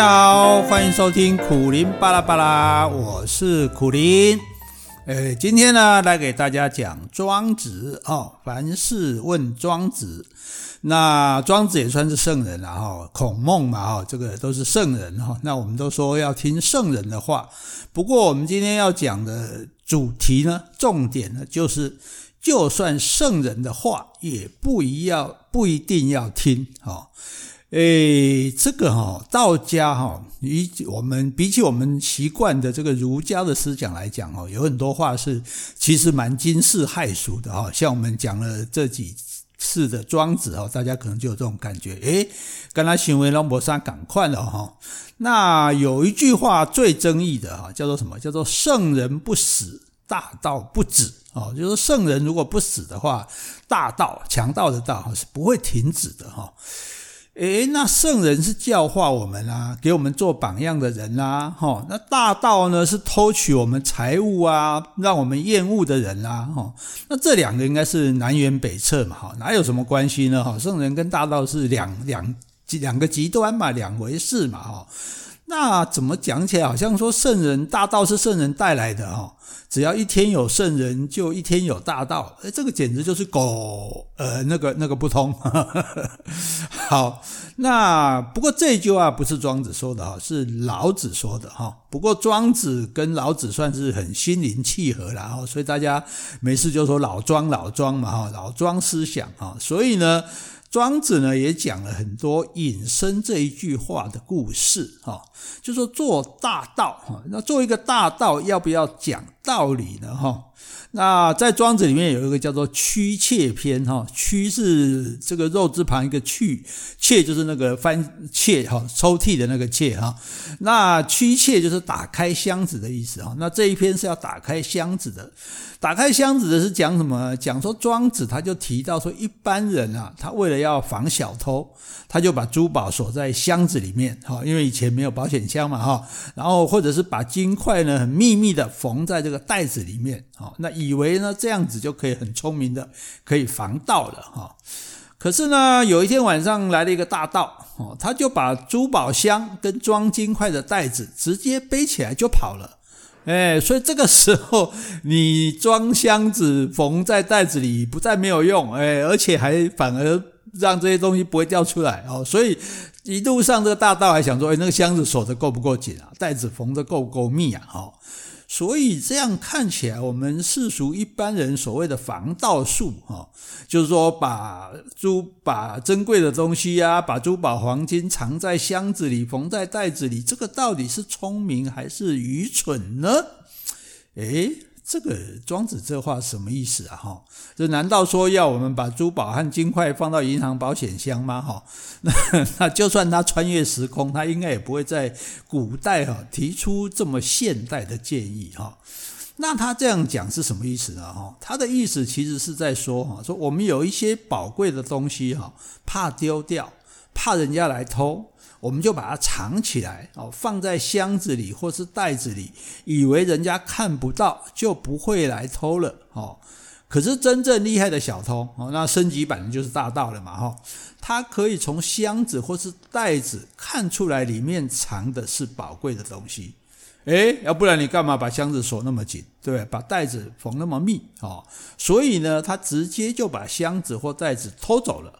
家好，欢迎收听苦苓巴拉巴拉，我是苦苓。呃，今天呢，来给大家讲庄子哦。凡事问庄子，那庄子也算是圣人了哈。孔孟嘛哈，这个都是圣人哈。那我们都说要听圣人的话。不过我们今天要讲的主题呢，重点呢，就是就算圣人的话，也不一要不一定要听哈。诶，这个哈，道家哈，比我们比起我们习惯的这个儒家的思想来讲哦，有很多话是其实蛮惊世骇俗的哈。像我们讲了这几次的庄子哈，大家可能就有这种感觉，诶，跟他行为龙博山赶快了哈。那有一句话最争议的哈，叫做什么？叫做圣人不死，大道不止哦。就是圣人如果不死的话，大道强盗的道是不会停止的哈。诶，那圣人是教化我们啊，给我们做榜样的人啊，哈。那大道呢，是偷取我们财物啊，让我们厌恶的人啊，哈。那这两个应该是南辕北辙嘛，哈，哪有什么关系呢？哈，圣人跟大道是两两两个极端嘛，两回事嘛，哈。那怎么讲起来，好像说圣人大道是圣人带来的哈？只要一天有圣人，就一天有大道。诶，这个简直就是狗呃那个那个不通。好，那不过这句话不是庄子说的哈，是老子说的哈。不过庄子跟老子算是很心灵契合了哈，所以大家没事就说老庄老庄嘛哈，老庄思想哈。所以呢。庄子呢也讲了很多引申这一句话的故事，哈，就说做大道，哈，那做一个大道要不要讲道理呢，哈？那在庄子里面有一个叫做驱窃篇，哈，妻是这个肉字旁一个去，窃就是那个翻窃哈抽屉的那个窃哈，那驱窃就是打开箱子的意思哈，那这一篇是要打开箱子的，打开箱子的是讲什么？讲说庄子他就提到说，一般人啊，他为了要防小偷，他就把珠宝锁在箱子里面哈，因为以前没有保险箱嘛哈，然后或者是把金块呢很秘密的缝在这个袋子里面，好那。以为呢这样子就可以很聪明的可以防盗了哈，可是呢有一天晚上来了一个大盗哦，他就把珠宝箱跟装金块的袋子直接背起来就跑了，哎，所以这个时候你装箱子缝在袋子里不但没有用，哎，而且还反而让这些东西不会掉出来哦，所以一路上这个大盗还想说，哎，那个箱子锁得够不够紧啊，袋子缝得够不够密啊，哈。所以这样看起来，我们世俗一般人所谓的防盗术，哈，就是说把珠、把珍贵的东西呀，把珠宝黄金藏在箱子里，缝在袋子里，这个到底是聪明还是愚蠢呢？诶这个庄子这话什么意思啊？哈，这难道说要我们把珠宝和金块放到银行保险箱吗？哈，那 那就算他穿越时空，他应该也不会在古代哈提出这么现代的建议哈。那他这样讲是什么意思呢？哈，他的意思其实是在说哈，说我们有一些宝贵的东西哈，怕丢掉，怕人家来偷。我们就把它藏起来，哦，放在箱子里或是袋子里，以为人家看不到，就不会来偷了，哦。可是真正厉害的小偷，哦，那升级版的就是大盗了嘛，哈，他可以从箱子或是袋子看出来里面藏的是宝贵的东西，诶，要不然你干嘛把箱子锁那么紧，对不对？把袋子缝那么密，哦，所以呢，他直接就把箱子或袋子偷走了。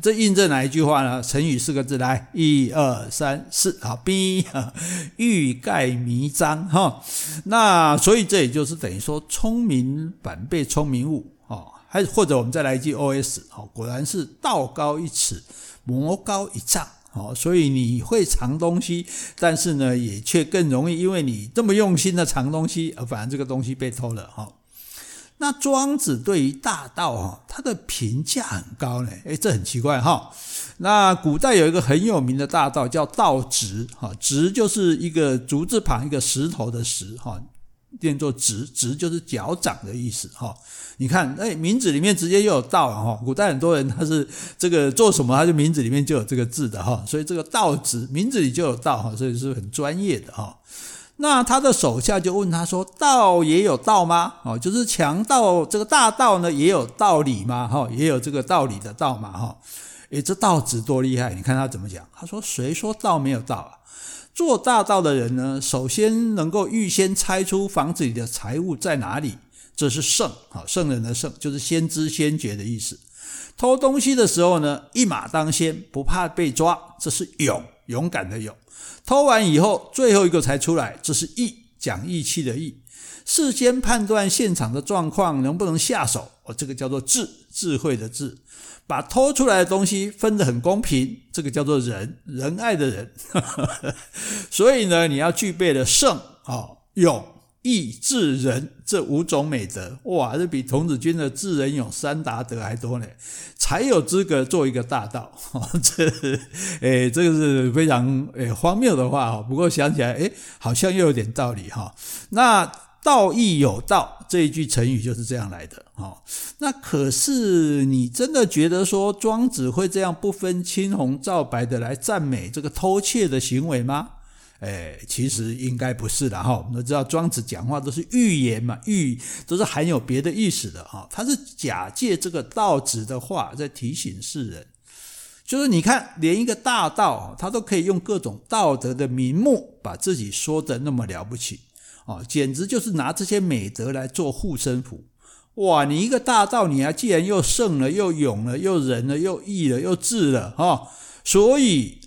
这印证哪一句话呢？成语四个字，来，一二三四，好，B，欲盖弥彰，哈。那所以这也就是等于说，聪明反被聪明误，哦，还或者我们再来一句 OS，哦，果然是道高一尺，魔高一丈，哦，所以你会藏东西，但是呢，也却更容易，因为你这么用心的藏东西，而反而这个东西被偷了，哈。那庄子对于大道哈，他的评价很高呢，诶，这很奇怪哈。那古代有一个很有名的大道叫道直哈，直就是一个竹字旁一个石头的石哈，念作直，直就是脚掌的意思哈。你看，诶，名字里面直接又有道哈。古代很多人他是这个做什么，他就名字里面就有这个字的哈，所以这个道直名字里就有道哈，所以是很专业的哈。那他的手下就问他说：“道也有道吗？哦，就是强盗这个大道呢，也有道理吗？哈，也有这个道理的道嘛？哈，诶，这道子多厉害！你看他怎么讲？他说：“谁说道没有道啊？做大道的人呢，首先能够预先猜出房子里的财物在哪里，这是圣啊，圣人的圣就是先知先觉的意思。偷东西的时候呢，一马当先，不怕被抓，这是勇，勇敢的勇。偷完以后，最后一个才出来，这是义，讲义气的义。事先判断现场的状况，能不能下手，我，这个叫做智，智慧的智。把偷出来的东西分得很公平，这个叫做仁，仁爱的仁。所以呢，你要具备的圣啊、勇、义、智、仁这五种美德，哇，这比童子军的智、仁、勇三达德还多呢，才有资格做一个大道。这，诶，这个是非常诶荒谬的话哦。不过想起来，诶，好像又有点道理哈。那。道义有道这一句成语就是这样来的，哦，那可是你真的觉得说庄子会这样不分青红皂白的来赞美这个偷窃的行为吗？哎，其实应该不是的哈。我们都知道庄子讲话都是寓言嘛，寓都是含有别的意思的哈。他是假借这个道子的话在提醒世人，就是你看，连一个大道他都可以用各种道德的名目把自己说得那么了不起。哦，简直就是拿这些美德来做护身符，哇！你一个大道，你还既然又圣了，又勇了，又仁了，又义了，又智了，哈！所以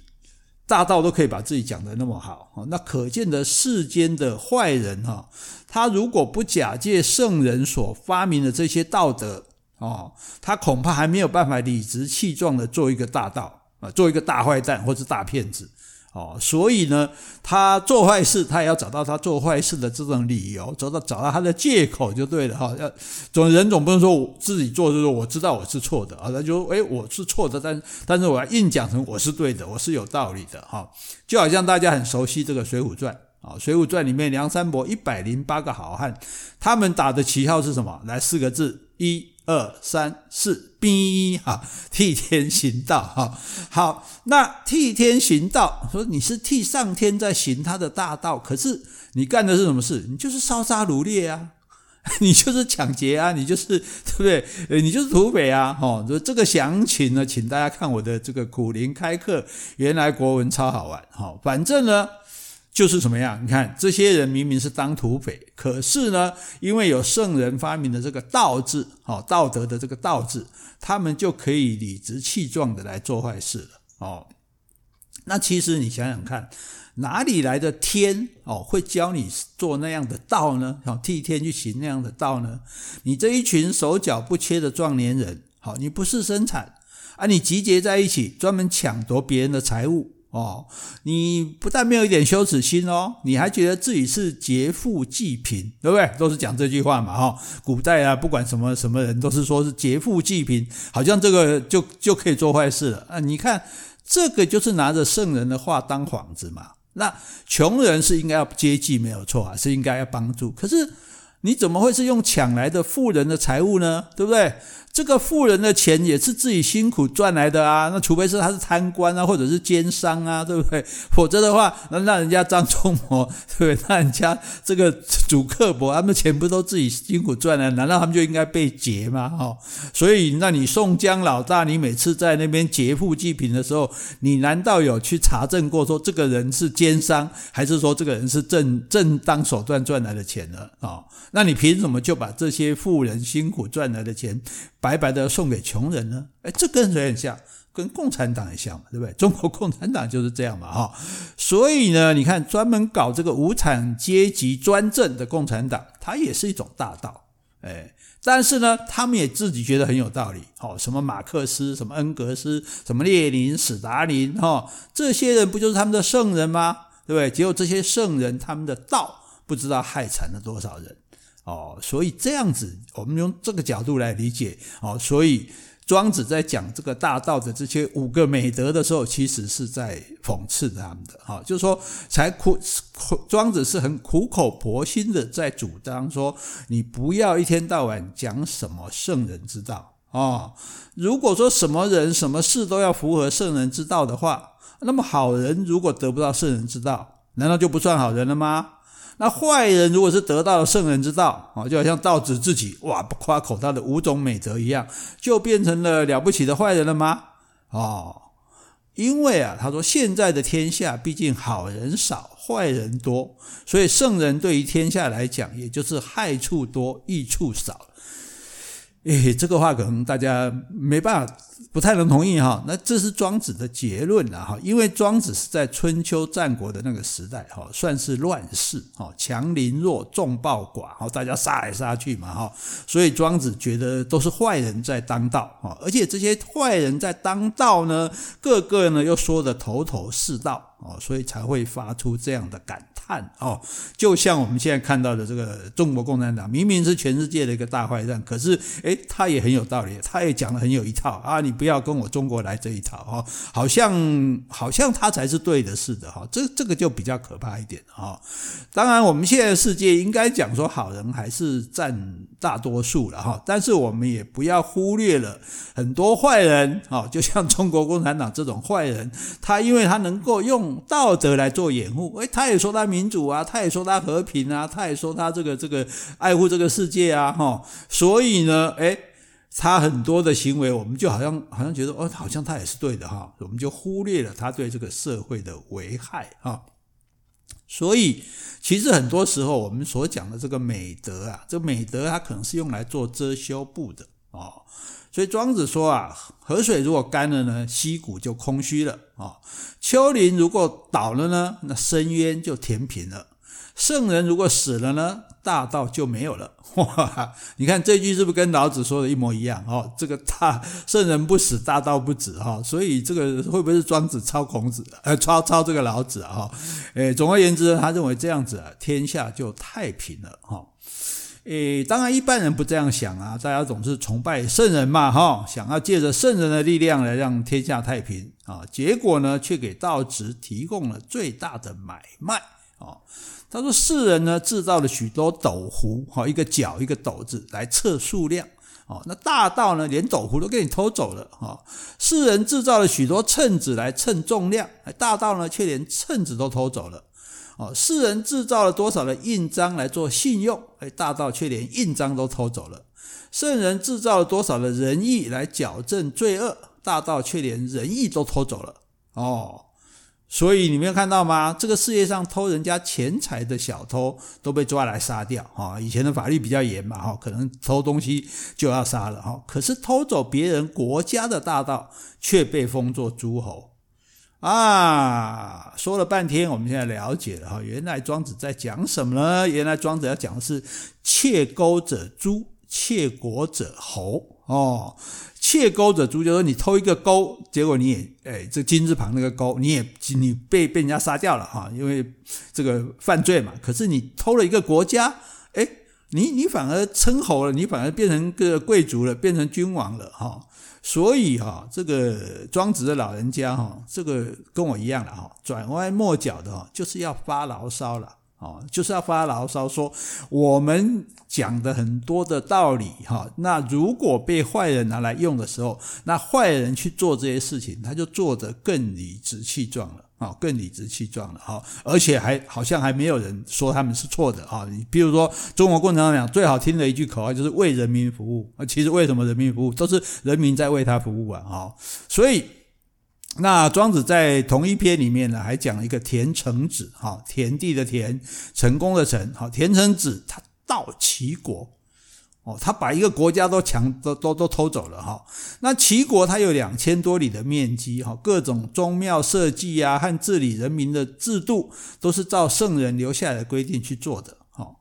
大道都可以把自己讲的那么好，那可见的世间的坏人，哈，他如果不假借圣人所发明的这些道德，哦，他恐怕还没有办法理直气壮的做一个大道啊，做一个大坏蛋或者大骗子。哦，所以呢，他做坏事，他也要找到他做坏事的这种理由，找到找到他的借口就对了哈。要总人总不能说我自己做就是我知道我是错的啊，他就诶我是错的，但但是我要硬讲成我是对的，我是有道理的哈。就好像大家很熟悉这个《水浒传》啊，《水浒传》里面梁山伯一百零八个好汉，他们打的旗号是什么？来四个字：一。二三四，逼哈，替天行道哈。好，那替天行道，说你是替上天在行他的大道，可是你干的是什么事？你就是烧杀掳掠啊，你就是抢劫啊，你就是对不对？你就是土匪啊。哦，这个详情呢，请大家看我的这个苦苓开课，原来国文超好玩。好，反正呢。就是什么样？你看这些人明明是当土匪，可是呢，因为有圣人发明的这个“道”字，哦，道德的这个“道”字，他们就可以理直气壮的来做坏事了。哦，那其实你想想看，哪里来的天哦，会教你做那样的道呢？哦，替天去行那样的道呢？你这一群手脚不切的壮年人，好，你不是生产啊，你集结在一起，专门抢夺别人的财物。哦，你不但没有一点羞耻心哦，你还觉得自己是劫富济贫，对不对？都是讲这句话嘛，哈。古代啊，不管什么什么人，都是说是劫富济贫，好像这个就就可以做坏事了啊。你看，这个就是拿着圣人的话当幌子嘛。那穷人是应该要接济，没有错啊，是应该要帮助。可是你怎么会是用抢来的富人的财物呢？对不对？这个富人的钱也是自己辛苦赚来的啊，那除非是他是贪官啊，或者是奸商啊，对不对？否则的话，那让人家张忠谋，对不对？那人家这个祖克伯，他们钱不都自己辛苦赚来？难道他们就应该被劫吗？哦，所以，那你宋江老大，你每次在那边劫富济贫的时候，你难道有去查证过说这个人是奸商，还是说这个人是正正当手段赚来的钱呢？啊，那你凭什么就把这些富人辛苦赚来的钱？白白的送给穷人呢？哎，这跟谁很像？跟共产党也像嘛，对不对？中国共产党就是这样嘛，哈。所以呢，你看专门搞这个无产阶级专政的共产党，它也是一种大道，哎。但是呢，他们也自己觉得很有道理，好，什么马克思，什么恩格斯，什么列宁、史达林，哈，这些人不就是他们的圣人吗？对不对？结果这些圣人，他们的道不知道害惨了多少人。哦，所以这样子，我们用这个角度来理解哦。所以庄子在讲这个大道的这些五个美德的时候，其实是在讽刺他们的。哈，就是说，才苦庄子是很苦口婆心的在主张说，你不要一天到晚讲什么圣人之道啊。如果说什么人什么事都要符合圣人之道的话，那么好人如果得不到圣人之道，难道就不算好人了吗？那坏人如果是得到了圣人之道，就好像道子自己哇不夸口他的五种美德一样，就变成了了不起的坏人了吗？哦，因为啊，他说现在的天下毕竟好人少，坏人多，所以圣人对于天下来讲，也就是害处多，益处少。诶，这个话可能大家没办法，不太能同意哈。那这是庄子的结论了哈，因为庄子是在春秋战国的那个时代哈，算是乱世哈，强凌弱，众暴寡哈，大家杀来杀去嘛哈，所以庄子觉得都是坏人在当道哈，而且这些坏人在当道呢，个个呢又说得头头是道。哦，所以才会发出这样的感叹哦，就像我们现在看到的这个中国共产党，明明是全世界的一个大坏蛋，可是诶，他也很有道理，他也讲得很有一套啊，你不要跟我中国来这一套哦，好像好像他才是对的似的哈，这这个就比较可怕一点哈。当然，我们现在世界应该讲说好人还是占大多数了哈，但是我们也不要忽略了很多坏人啊，就像中国共产党这种坏人，他因为他能够用道德来做掩护，诶，他也说他民主啊，他也说他和平啊，他也说他这个这个爱护这个世界啊，哈，所以呢，诶，他很多的行为，我们就好像好像觉得哦，好像他也是对的哈，我们就忽略了他对这个社会的危害哈。所以，其实很多时候我们所讲的这个美德啊，这美德它可能是用来做遮羞布的哦。所以庄子说啊，河水如果干了呢，溪谷就空虚了啊；丘陵如果倒了呢，那深渊就填平了。圣人如果死了呢，大道就没有了。哇，你看这句是不是跟老子说的一模一样？哦，这个大圣人不死，大道不止哈。所以这个会不会是庄子抄孔子？呃，抄抄这个老子啊？诶，总而言之，他认为这样子啊，天下就太平了哈。诶，当然一般人不这样想啊，大家总是崇拜圣人嘛，哈，想要借着圣人的力量来让天下太平啊，结果呢，却给道直提供了最大的买卖啊。他说世人呢制造了许多斗壶，哈，一个角一个斗子来测数量，哦，那大道呢连斗壶都给你偷走了，哈，世人制造了许多秤子来称重量，大道呢却连秤子都偷走了。哦，世人制造了多少的印章来做信用？哎，大道却连印章都偷走了。圣人制造了多少的仁义来矫正罪恶？大道却连仁义都偷走了。哦，所以你没有看到吗？这个世界上偷人家钱财的小偷都被抓来杀掉。哈，以前的法律比较严嘛，哈，可能偷东西就要杀了。哈，可是偷走别人国家的大道却被封作诸侯。啊，说了半天，我们现在了解了哈，原来庄子在讲什么呢？原来庄子要讲的是窃钩者诛，窃国者侯。哦，窃钩者诛，就是说你偷一个钩，结果你也，哎，这金字旁那个钩，你也你被被人家杀掉了哈，因为这个犯罪嘛。可是你偷了一个国家，哎，你你反而称侯了，你反而变成个贵族了，变成君王了哈。所以哈，这个庄子的老人家哈，这个跟我一样了哈，转弯抹角的哈，就是要发牢骚了哦，就是要发牢骚说我们讲的很多的道理哈，那如果被坏人拿来用的时候，那坏人去做这些事情，他就做得更理直气壮了。啊，更理直气壮了哈，而且还好像还没有人说他们是错的哈。你比如说，中国共产党讲最好听的一句口号就是“为人民服务”，啊，其实为什么人民服务，都是人民在为他服务啊。哈，所以那庄子在同一篇里面呢，还讲了一个田成子，哈，田地的田，成功的成，好，田成子他到齐国。哦，他把一个国家都抢都都都偷走了哈。那齐国它有两千多里的面积哈，各种宗庙设计啊和治理人民的制度都是照圣人留下来的规定去做的哈。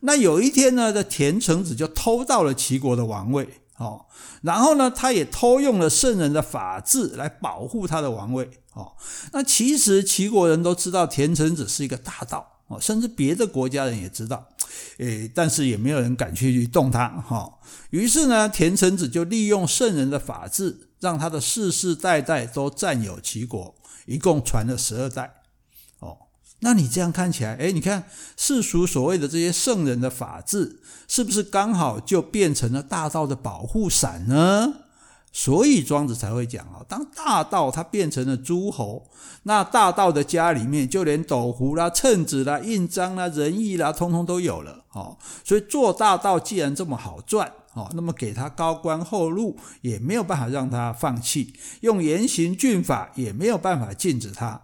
那有一天呢，这田成子就偷到了齐国的王位哦，然后呢，他也偷用了圣人的法治来保护他的王位哦。那其实齐国人都知道田成子是一个大盗哦，甚至别的国家人也知道。诶，但是也没有人敢去动他哈。于是呢，田成子就利用圣人的法治，让他的世世代代都占有齐国，一共传了十二代。哦，那你这样看起来，诶，你看世俗所谓的这些圣人的法治，是不是刚好就变成了大道的保护伞呢？所以庄子才会讲啊，当大道它变成了诸侯，那大道的家里面就连斗壶啦、秤子啦、印章啦、仁义啦，通通都有了。哦，所以做大道既然这么好赚，哦，那么给他高官厚禄也没有办法让他放弃，用严刑峻法也没有办法禁止他。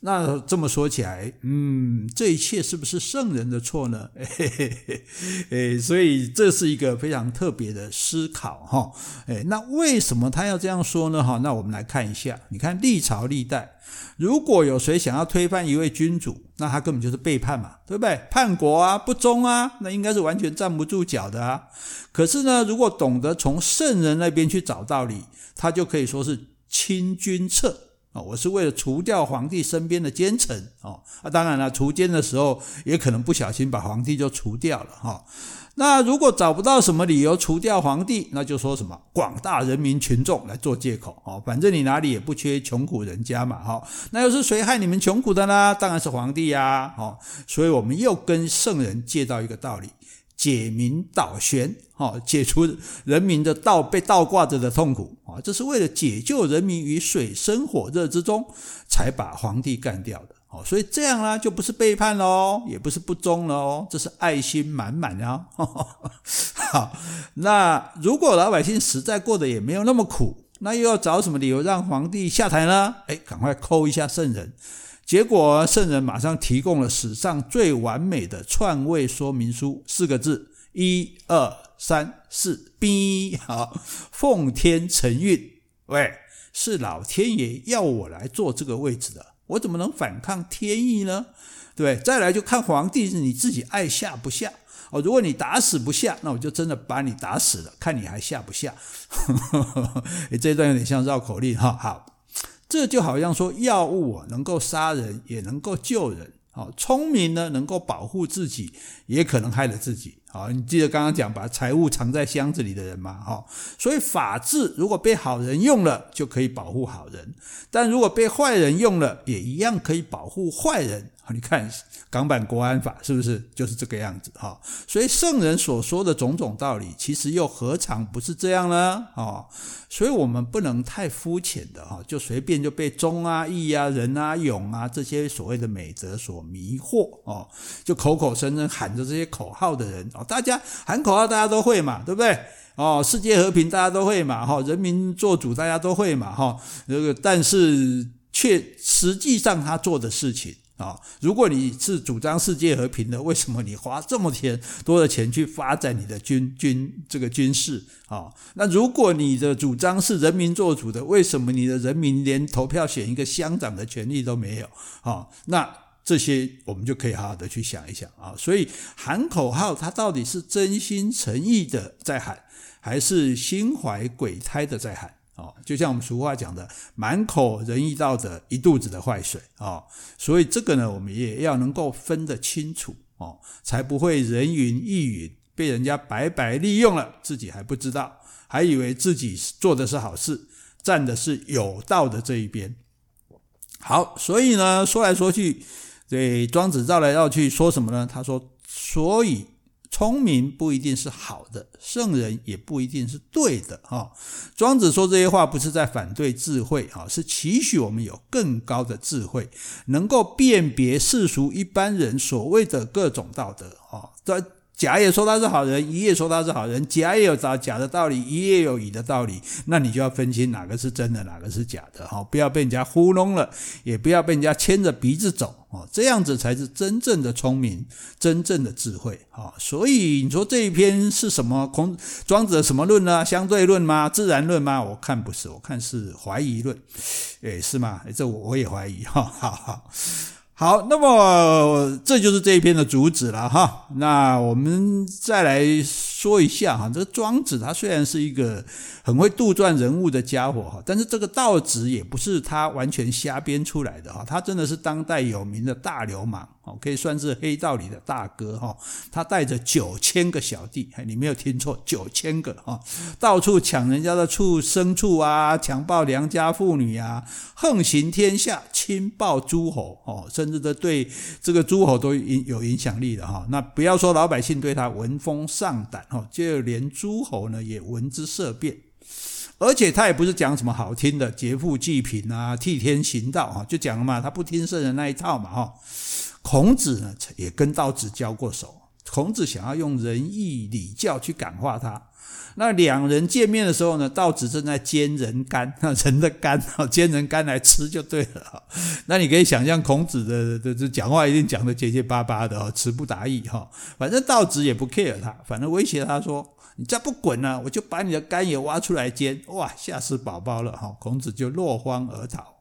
那这么说起来，嗯，这一切是不是圣人的错呢？嘿嘿嘿，哎，所以这是一个非常特别的思考哈。哎，那为什么他要这样说呢？哈，那我们来看一下，你看历朝历代。如果有谁想要推翻一位君主，那他根本就是背叛嘛，对不对？叛国啊，不忠啊，那应该是完全站不住脚的啊。可是呢，如果懂得从圣人那边去找道理，他就可以说是亲君侧我是为了除掉皇帝身边的奸臣哦。啊，当然了，除奸的时候也可能不小心把皇帝就除掉了哈。那如果找不到什么理由除掉皇帝，那就说什么广大人民群众来做借口哦，反正你哪里也不缺穷苦人家嘛，哈，那又是谁害你们穷苦的呢？当然是皇帝呀，哦，所以我们又跟圣人借到一个道理，解民倒悬，哦，解除人民的倒被倒挂着的痛苦啊，这是为了解救人民于水深火热之中，才把皇帝干掉的。哦，所以这样呢，就不是背叛喽，也不是不忠了哦，这是爱心满满啊。好，那如果老百姓实在过得也没有那么苦，那又要找什么理由让皇帝下台呢？哎，赶快抠一下圣人。结果圣人马上提供了史上最完美的篡位说明书，四个字：一二三四，哔。好，奉天承运，喂，是老天爷要我来坐这个位置的。我怎么能反抗天意呢？对，再来就看皇帝是你自己爱下不下哦。如果你打死不下，那我就真的把你打死了，看你还下不下。你，这段有点像绕口令哈。好，这就好像说药物能够杀人，也能够救人。啊，聪明呢，能够保护自己，也可能害了自己。好，你记得刚刚讲把财物藏在箱子里的人吗？哈，所以法治如果被好人用了，就可以保护好人；但如果被坏人用了，也一样可以保护坏人。你看港版国安法是不是就是这个样子？哈，所以圣人所说的种种道理，其实又何尝不是这样呢？啊，所以我们不能太肤浅的哈，就随便就被忠啊、义啊、仁啊、勇啊这些所谓的美德所迷惑哦，就口口声声喊着这些口号的人大家喊口号大家都会嘛，对不对？哦，世界和平大家都会嘛，哈，人民做主大家都会嘛，哈，这个但是却实际上他做的事情。啊，如果你是主张世界和平的，为什么你花这么钱多的钱去发展你的军军这个军事啊？那如果你的主张是人民做主的，为什么你的人民连投票选一个乡长的权利都没有？啊，那这些我们就可以好好的去想一想啊。所以喊口号，他到底是真心诚意的在喊，还是心怀鬼胎的在喊？哦，就像我们俗话讲的，满口仁义道德，一肚子的坏水啊！所以这个呢，我们也要能够分得清楚哦，才不会人云亦云，被人家白白利用了，自己还不知道，还以为自己做的是好事，站的是有道的这一边。好，所以呢，说来说去，所以庄子绕来绕去说什么呢？他说，所以。聪明不一定是好的，圣人也不一定是对的哈。庄子说这些话不是在反对智慧啊，是期许我们有更高的智慧，能够辨别世俗一般人所谓的各种道德啊。在甲也说他是好人，乙也说他是好人，甲也有找甲的道理，乙也有乙的道理，那你就要分清哪个是真的，哪个是假的，哈，不要被人家糊弄了，也不要被人家牵着鼻子走，哦，这样子才是真正的聪明，真正的智慧，哈。所以你说这一篇是什么孔庄子的什么论呢？相对论吗？自然论吗？我看不是，我看是怀疑论，诶，是吗？诶，这我我也怀疑，哈，好好。好，那么这就是这一篇的主旨了哈。那我们再来说一下哈，这个庄子他虽然是一个很会杜撰人物的家伙哈，但是这个道子也不是他完全瞎编出来的哈，他真的是当代有名的大流氓。可以算是黑道里的大哥哈，他带着九千个小弟，你没有听错，九千个哈，到处抢人家的畜牲畜啊，强暴良家妇女啊，横行天下，亲暴诸侯哦，甚至都对这个诸侯都有影响力的哈。那不要说老百姓对他闻风丧胆哈，就连诸侯呢也闻之色变，而且他也不是讲什么好听的劫富济贫啊，替天行道啊，就讲了嘛，他不听圣人那一套嘛哈。孔子呢，也跟道子交过手。孔子想要用仁义礼教去感化他，那两人见面的时候呢，道子正在煎人肝，人的肝啊，煎人肝来吃就对了。那你可以想象孔子的的这讲话一定讲得结结巴巴的，词不达意哈。反正道子也不 care 他，反正威胁他说：“你再不滚呢，我就把你的肝也挖出来煎。”哇，吓死宝宝了哈！孔子就落荒而逃。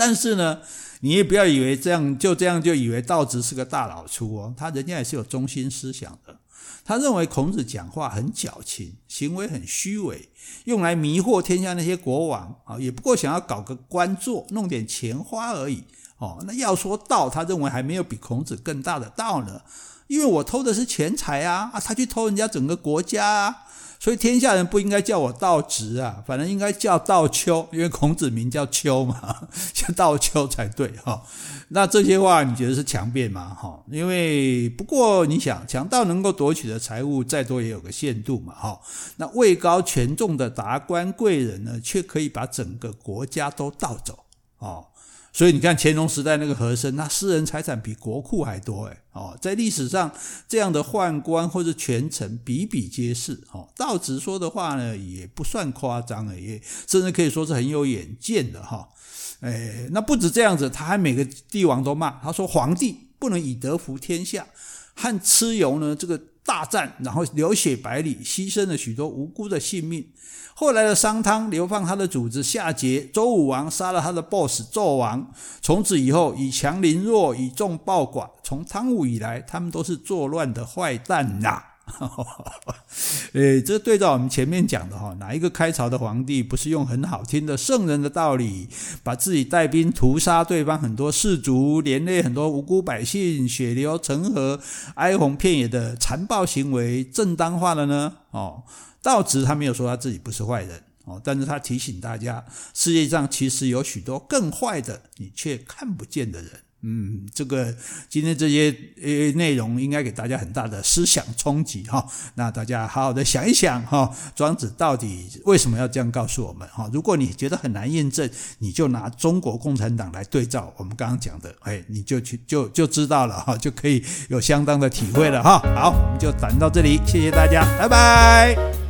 但是呢，你也不要以为这样就这样就以为道直是个大老粗哦，他人家也是有中心思想的。他认为孔子讲话很矫情，行为很虚伪，用来迷惑天下那些国王啊，也不过想要搞个官做，弄点钱花而已。哦，那要说道，他认为还没有比孔子更大的道呢，因为我偷的是钱财啊，啊，他去偷人家整个国家啊。所以天下人不应该叫我道直啊，反正应该叫道丘，因为孔子名叫丘嘛，叫道丘才对哈。那这些话你觉得是强辩吗？哈，因为不过你想，强盗能够夺取的财物再多也有个限度嘛，哈。那位高权重的达官贵人呢，却可以把整个国家都盗走，哦。所以你看乾隆时代那个和珅，那私人财产比国库还多诶哦，在历史上这样的宦官或者权臣比比皆是哦。道子说的话呢，也不算夸张诶，也甚至可以说是很有远见的哈。诶，那不止这样子，他还每个帝王都骂，他说皇帝不能以德服天下，和蚩尤呢这个大战，然后流血百里，牺牲了许多无辜的性命。后来的商汤流放他的主子夏桀，周武王杀了他的 boss 纣王。从此以后，以强凌弱，以众暴寡。从汤武以来，他们都是作乱的坏蛋呐。诶，这对照我们前面讲的哈，哪一个开朝的皇帝不是用很好听的圣人的道理，把自己带兵屠杀对方很多士卒，连累很多无辜百姓，血流成河，哀鸿遍野的残暴行为正当化了呢？哦。道子他没有说他自己不是坏人哦，但是他提醒大家，世界上其实有许多更坏的，你却看不见的人。嗯，这个今天这些呃内容应该给大家很大的思想冲击哈。那大家好好的想一想哈，庄子到底为什么要这样告诉我们哈？如果你觉得很难验证，你就拿中国共产党来对照我们刚刚讲的，哎，你就去就就知道了哈，就可以有相当的体会了哈。好，我们就谈到这里，谢谢大家，拜拜。